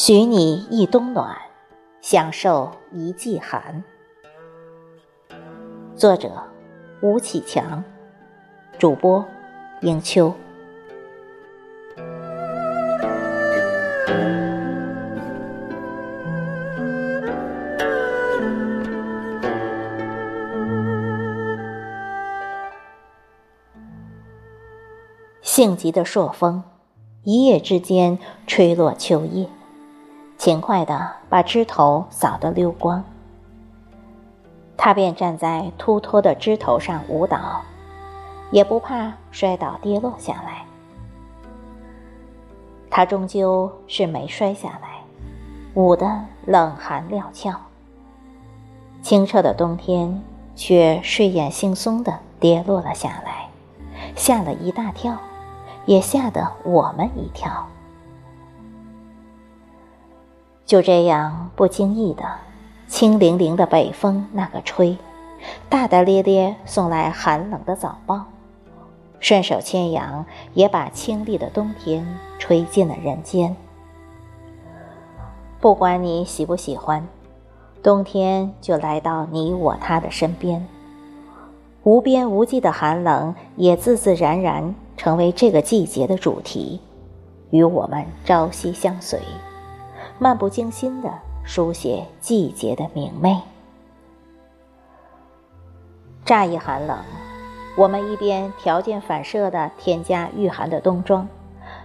许你一冬暖，享受一季寒。作者：吴启强，主播：迎秋。性急的朔风，一夜之间吹落秋叶。勤快地把枝头扫得溜光，他便站在秃脱的枝头上舞蹈，也不怕摔倒跌落下来。他终究是没摔下来，舞得冷寒料峭。清澈的冬天却睡眼惺忪地跌落了下来，吓了一大跳，也吓得我们一跳。就这样不经意的，清凌凌的北风那个吹，大大咧咧送来寒冷的早报，顺手牵羊也把清丽的冬天吹进了人间。不管你喜不喜欢，冬天就来到你我他的身边，无边无际的寒冷也自自然然成为这个季节的主题，与我们朝夕相随。漫不经心地书写季节的明媚。乍一寒冷，我们一边条件反射地添加御寒的冬装，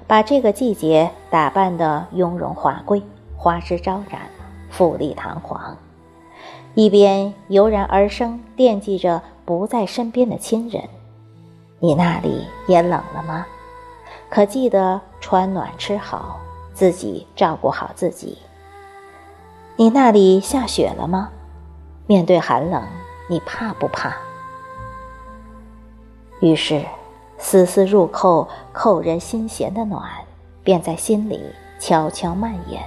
把这个季节打扮得雍容华贵、花枝招展、富丽堂皇；一边油然而生惦记着不在身边的亲人。你那里也冷了吗？可记得穿暖吃好。自己照顾好自己。你那里下雪了吗？面对寒冷，你怕不怕？于是，丝丝入扣、扣人心弦的暖，便在心里悄悄蔓延。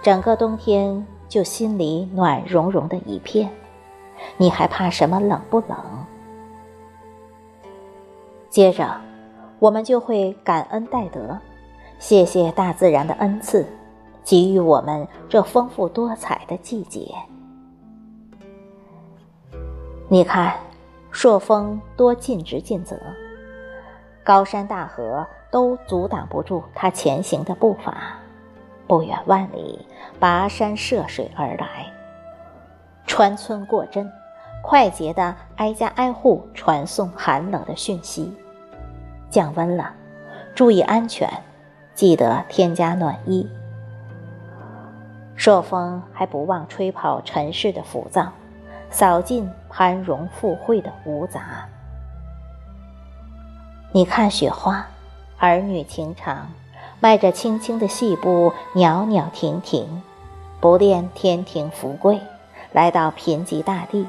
整个冬天就心里暖融融的一片，你还怕什么冷不冷？接着，我们就会感恩戴德。谢谢大自然的恩赐，给予我们这丰富多彩的季节。你看，朔风多尽职尽责，高山大河都阻挡不住他前行的步伐。不远万里，跋山涉水而来，穿村过镇，快捷的挨家挨户传送寒冷的讯息。降温了，注意安全。记得添加暖衣。朔风还不忘吹跑尘世的浮躁，扫尽攀荣附会的芜杂。你看雪花，儿女情长，迈着轻轻的细步，袅袅婷婷，不恋天庭富贵，来到贫瘠大地，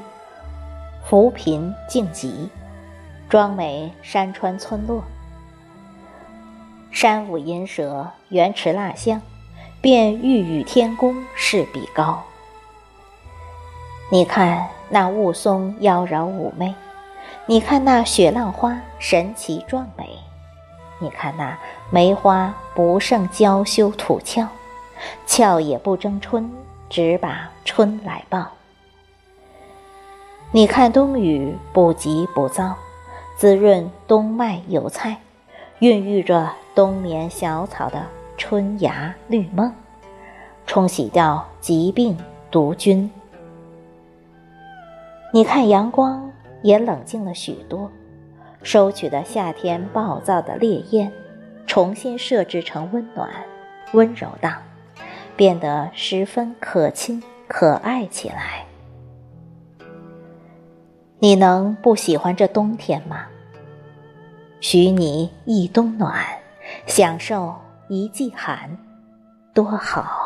扶贫晋级，装美山川村落。山舞银蛇，原驰蜡象，便欲与天公试比高。你看那雾凇妖娆妩媚，你看那雪浪花神奇壮美，你看那梅花不胜娇羞吐俏，俏也不争春，只把春来报。你看冬雨不急不躁，滋润冬麦油菜，孕育着。冬眠小草的春芽绿梦，冲洗掉疾病毒菌。你看阳光也冷静了许多，收取的夏天暴躁的烈焰，重新设置成温暖、温柔的，变得十分可亲可爱起来。你能不喜欢这冬天吗？许你一冬暖。享受一季寒，多好。